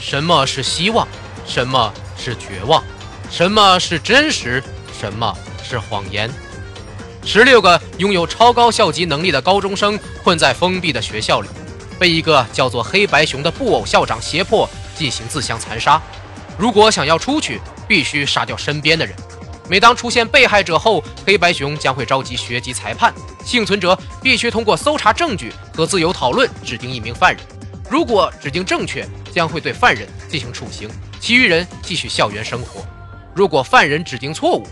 什么是希望？什么是绝望？什么是真实？什么是谎言？十六个拥有超高校级能力的高中生困在封闭的学校里，被一个叫做黑白熊的布偶校长胁迫进行自相残杀。如果想要出去，必须杀掉身边的人。每当出现被害者后，黑白熊将会召集学籍裁判，幸存者必须通过搜查证据和自由讨论指定一名犯人。如果指定正确，将会对犯人进行处刑，其余人继续校园生活。如果犯人指定错误，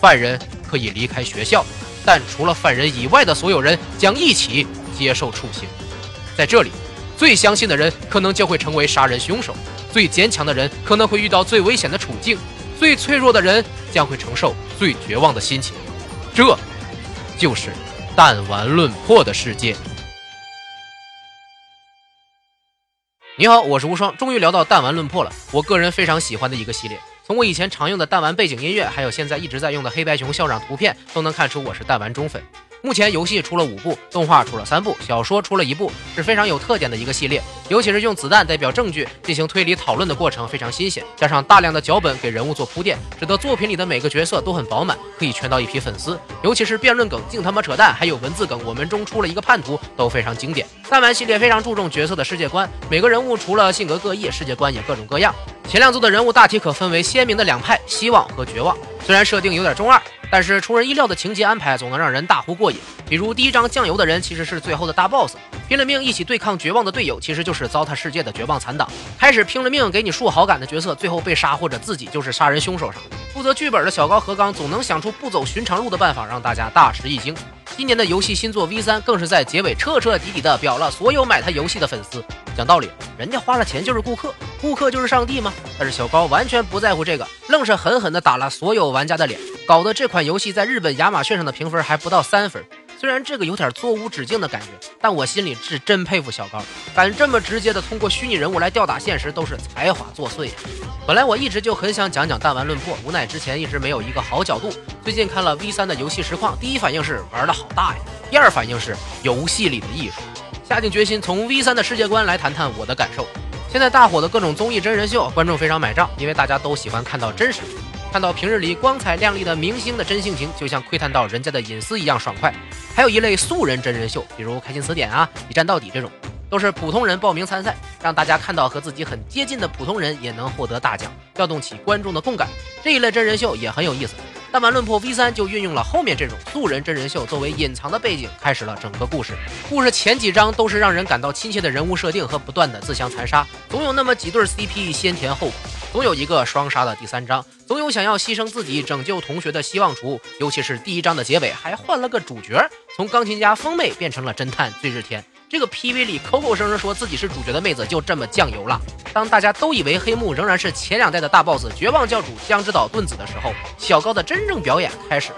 犯人可以离开学校，但除了犯人以外的所有人将一起接受处刑。在这里，最相信的人可能就会成为杀人凶手，最坚强的人可能会遇到最危险的处境。最脆弱的人将会承受最绝望的心情，这，就是弹丸论破的世界。你好，我是无双，终于聊到弹丸论破了，我个人非常喜欢的一个系列。从我以前常用的弹丸背景音乐，还有现在一直在用的黑白熊校长图片，都能看出我是弹丸忠粉。目前游戏出了五部，动画出了三部，小说出了一部，是非常有特点的一个系列。尤其是用子弹代表证据进行推理讨论的过程非常新鲜，加上大量的脚本给人物做铺垫，使得作品里的每个角色都很饱满，可以圈到一批粉丝。尤其是辩论梗净他妈扯淡，还有文字梗，我们中出了一个叛徒，都非常经典。弹丸系列非常注重角色的世界观，每个人物除了性格各异，世界观也各种各样。前两作的人物大体可分为鲜明的两派：希望和绝望。虽然设定有点中二。但是出人意料的情节安排总能让人大呼过瘾。比如第一章酱油的人其实是最后的大 boss，拼了命一起对抗绝望的队友其实就是糟蹋世界的绝望残党。开始拼了命给你树好感的角色，最后被杀或者自己就是杀人凶手啥的。负责剧本的小高和刚总能想出不走寻常路的办法，让大家大吃一惊。今年的游戏新作 V 三更是在结尾彻彻底底的表了所有买他游戏的粉丝。讲道理，人家花了钱就是顾客，顾客就是上帝吗？但是小高完全不在乎这个，愣是狠狠的打了所有玩家的脸。搞得这款游戏在日本亚马逊上的评分还不到三分，虽然这个有点作无止境的感觉，但我心里是真佩服小高，敢这么直接的通过虚拟人物来吊打现实，都是才华作祟呀。本来我一直就很想讲讲弹丸论破，无奈之前一直没有一个好角度。最近看了 V 三的游戏实况，第一反应是玩的好大呀，第二反应是游戏里的艺术。下定决心从 V 三的世界观来谈谈我的感受。现在大火的各种综艺真人秀，观众非常买账，因为大家都喜欢看到真实。看到平日里光彩亮丽的明星的真性情，就像窥探到人家的隐私一样爽快。还有一类素人真人秀，比如《开心词典》啊，《一站到底》这种，都是普通人报名参赛，让大家看到和自己很接近的普通人也能获得大奖，调动起观众的共感。这一类真人秀也很有意思。弹丸论破 V 三就运用了后面这种素人真人秀作为隐藏的背景，开始了整个故事。故事前几章都是让人感到亲切的人物设定和不断的自相残杀，总有那么几对 CP 先甜后苦。总有一个双杀的第三章，总有想要牺牲自己拯救同学的希望厨，尤其是第一章的结尾还换了个主角，从钢琴家风妹变成了侦探醉日天。这个 PV 里口口声声说自己是主角的妹子就这么酱油了。当大家都以为黑幕仍然是前两代的大 boss 绝望教主江之岛盾子的时候，小高的真正表演开始。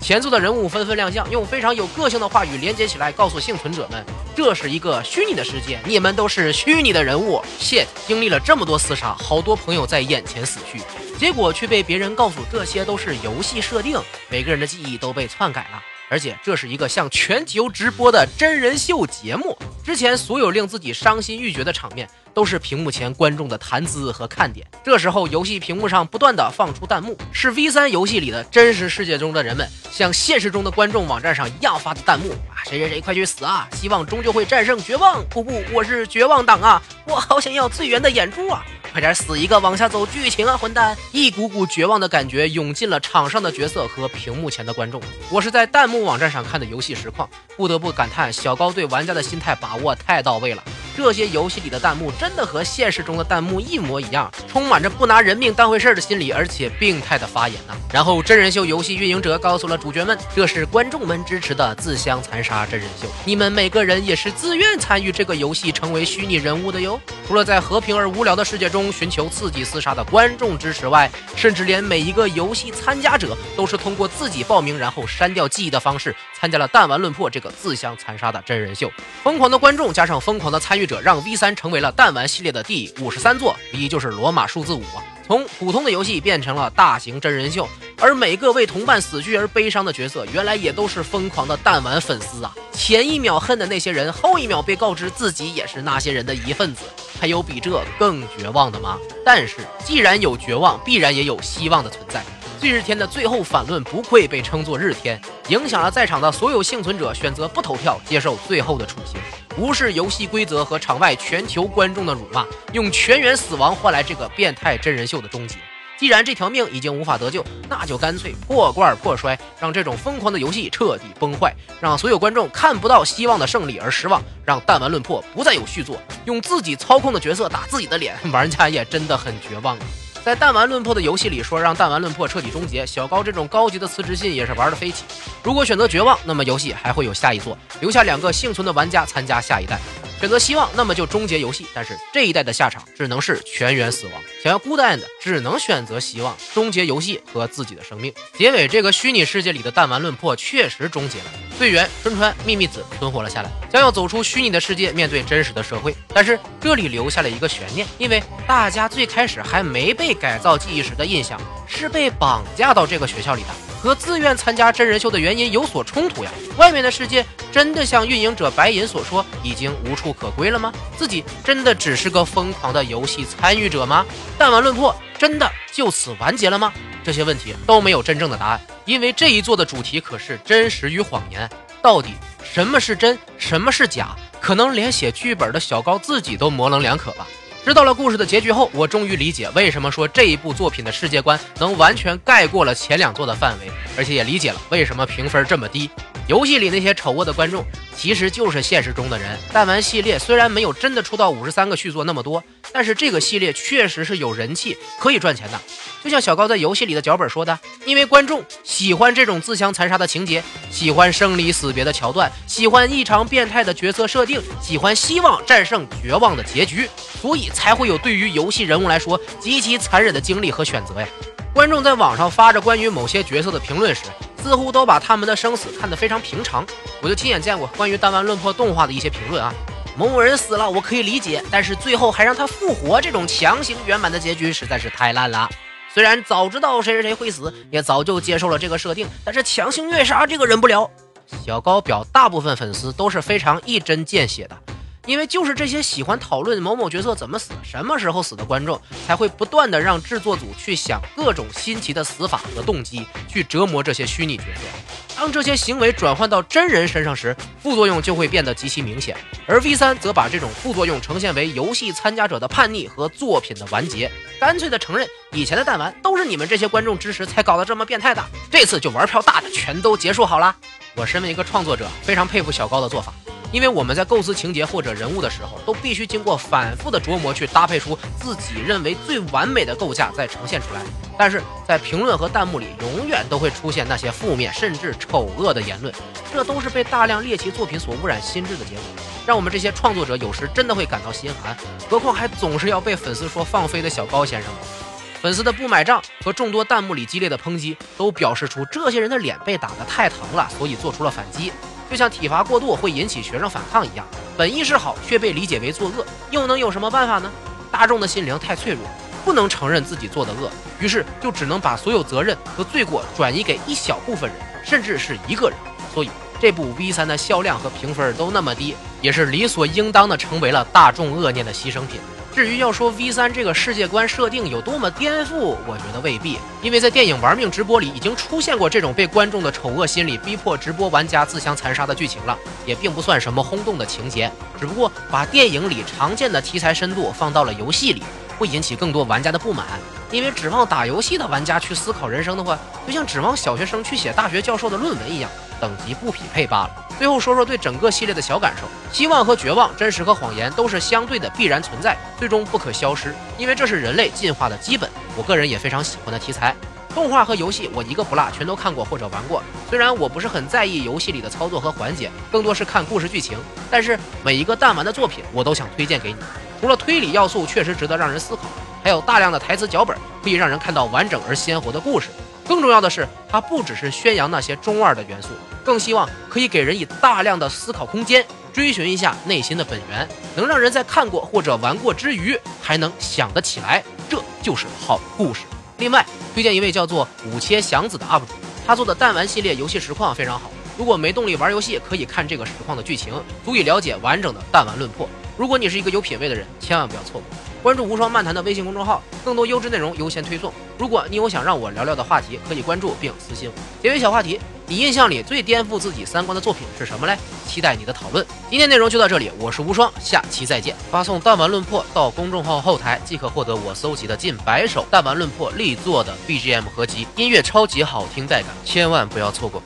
前作的人物纷纷亮相，用非常有个性的话语连接起来，告诉幸存者们，这是一个虚拟的世界，你们都是虚拟的人物。现经历了这么多厮杀，好多朋友在眼前死去，结果却被别人告诉这些都是游戏设定，每个人的记忆都被篡改了。而且这是一个向全球直播的真人秀节目。之前所有令自己伤心欲绝的场面，都是屏幕前观众的谈资和看点。这时候，游戏屏幕上不断的放出弹幕，是 V 三游戏里的真实世界中的人们，像现实中的观众网站上一样发的弹幕啊！谁谁谁快去死啊！希望终究会战胜绝望。不不，我是绝望党啊！我好想要最圆的眼珠啊！快点死一个，往下走剧情啊，混蛋！一股股绝望的感觉涌进了场上的角色和屏幕前的观众。我是在弹幕网站上看的游戏实况，不得不感叹小高对玩家的心态把握太到位了。这些游戏里的弹幕真的和现实中的弹幕一模一样，充满着不拿人命当回事的心理，而且病态的发言呢。然后真人秀游戏运营者告诉了主角们，这是观众们支持的自相残杀真人秀，你们每个人也是自愿参与这个游戏，成为虚拟人物的哟。除了在和平而无聊的世界中寻求刺激厮杀的观众支持外，甚至连每一个游戏参加者都是通过自己报名然后删掉记忆的方式，参加了弹丸论破这个自相残杀的真人秀。疯狂的观众加上疯狂的参与。者让 V 三成为了弹丸系列的第五十三座，V 就是罗马数字五。从普通的游戏变成了大型真人秀，而每个为同伴死去而悲伤的角色，原来也都是疯狂的弹丸粉丝啊！前一秒恨的那些人，后一秒被告知自己也是那些人的一份子，还有比这更绝望的吗？但是，既然有绝望，必然也有希望的存在。最日天的最后反论不愧被称作日天，影响了在场的所有幸存者选择不投票，接受最后的处刑，无视游戏规则和场外全球观众的辱骂，用全员死亡换来这个变态真人秀的终结。既然这条命已经无法得救，那就干脆破罐破摔，让这种疯狂的游戏彻底崩坏，让所有观众看不到希望的胜利而失望，让弹丸论破不再有续作，用自己操控的角色打自己的脸，玩家也真的很绝望。在弹丸论破的游戏里，说让弹丸论破彻底终结，小高这种高级的辞职信也是玩的飞起。如果选择绝望，那么游戏还会有下一座，留下两个幸存的玩家参加下一代。选择希望，那么就终结游戏。但是这一代的下场只能是全员死亡。想要孤单的，只能选择希望，终结游戏和自己的生命。结尾，这个虚拟世界里的弹丸论破确实终结了。队员春川秘密子存活了下来，将要走出虚拟的世界，面对真实的社会。但是这里留下了一个悬念，因为大家最开始还没被改造记忆时的印象是被绑架到这个学校里的，和自愿参加真人秀的原因有所冲突呀。外面的世界。真的像运营者白银所说，已经无处可归了吗？自己真的只是个疯狂的游戏参与者吗？弹丸论破真的就此完结了吗？这些问题都没有真正的答案，因为这一座的主题可是真实与谎言。到底什么是真，什么是假？可能连写剧本的小高自己都模棱两可吧。知道了故事的结局后，我终于理解为什么说这一部作品的世界观能完全盖过了前两座的范围，而且也理解了为什么评分这么低。游戏里那些丑恶的观众，其实就是现实中的人。弹丸系列虽然没有真的出到五十三个续作那么多，但是这个系列确实是有人气，可以赚钱的。就像小高在游戏里的脚本说的，因为观众喜欢这种自相残杀的情节，喜欢生离死别的桥段，喜欢异常变态的角色设定，喜欢希望战胜绝望的结局，所以才会有对于游戏人物来说极其残忍的经历和选择呀。观众在网上发着关于某些角色的评论时。似乎都把他们的生死看得非常平常，我就亲眼见过关于《弹丸论破》动画的一些评论啊。某某人死了，我可以理解，但是最后还让他复活，这种强行圆满的结局实在是太烂了。虽然早知道谁谁谁会死，也早就接受了这个设定，但是强行虐杀这个忍不了。小高表大部分粉丝都是非常一针见血的。因为就是这些喜欢讨论某某角色怎么死、什么时候死的观众，才会不断的让制作组去想各种新奇的死法和动机，去折磨这些虚拟角色。当这些行为转换到真人身上时，副作用就会变得极其明显。而 V 三则把这种副作用呈现为游戏参加者的叛逆和作品的完结，干脆的承认以前的弹丸都是你们这些观众支持才搞得这么变态的，这次就玩票大的全都结束好了。我身为一个创作者，非常佩服小高的做法。因为我们在构思情节或者人物的时候，都必须经过反复的琢磨，去搭配出自己认为最完美的构架，再呈现出来。但是在评论和弹幕里，永远都会出现那些负面甚至丑恶的言论，这都是被大量猎奇作品所污染心智的结果，让我们这些创作者有时真的会感到心寒。何况还总是要被粉丝说放飞的小高先生吗。粉丝的不买账和众多弹幕里激烈的抨击，都表示出这些人的脸被打得太疼了，所以做出了反击。就像体罚过度会引起学生反抗一样，本意是好却被理解为作恶，又能有什么办法呢？大众的心灵太脆弱，不能承认自己做的恶，于是就只能把所有责任和罪过转移给一小部分人，甚至是一个人。所以这部 V 三的销量和评分都那么低，也是理所应当的成为了大众恶念的牺牲品。至于要说 V 三这个世界观设定有多么颠覆，我觉得未必，因为在电影《玩命直播》里已经出现过这种被观众的丑恶心理逼迫直播玩家自相残杀的剧情了，也并不算什么轰动的情节，只不过把电影里常见的题材深度放到了游戏里，会引起更多玩家的不满。因为指望打游戏的玩家去思考人生的话，就像指望小学生去写大学教授的论文一样，等级不匹配罢了。最后说说对整个系列的小感受，希望和绝望，真实和谎言都是相对的必然存在，最终不可消失，因为这是人类进化的基本。我个人也非常喜欢的题材，动画和游戏我一个不落，全都看过或者玩过。虽然我不是很在意游戏里的操作和环节，更多是看故事剧情，但是每一个弹丸的作品我都想推荐给你。除了推理要素确实值得让人思考，还有大量的台词脚本可以让人看到完整而鲜活的故事。更重要的是，它不只是宣扬那些中二的元素。更希望可以给人以大量的思考空间，追寻一下内心的本源，能让人在看过或者玩过之余还能想得起来，这就是好故事。另外，推荐一位叫做五切祥子的 UP 主，他做的弹丸系列游戏实况非常好。如果没动力玩游戏，可以看这个实况的剧情，足以了解完整的弹丸论破。如果你是一个有品位的人，千万不要错过。关注无双漫谈的微信公众号，更多优质内容优先推送。如果你有想让我聊聊的话题，可以关注并私信我。结尾小话题：你印象里最颠覆自己三观的作品是什么嘞？期待你的讨论。今天内容就到这里，我是无双，下期再见。发送“弹丸论破”到公众号后台，即可获得我搜集的近百首弹丸论破力作的 BGM 合集，音乐超级好听带感，千万不要错过。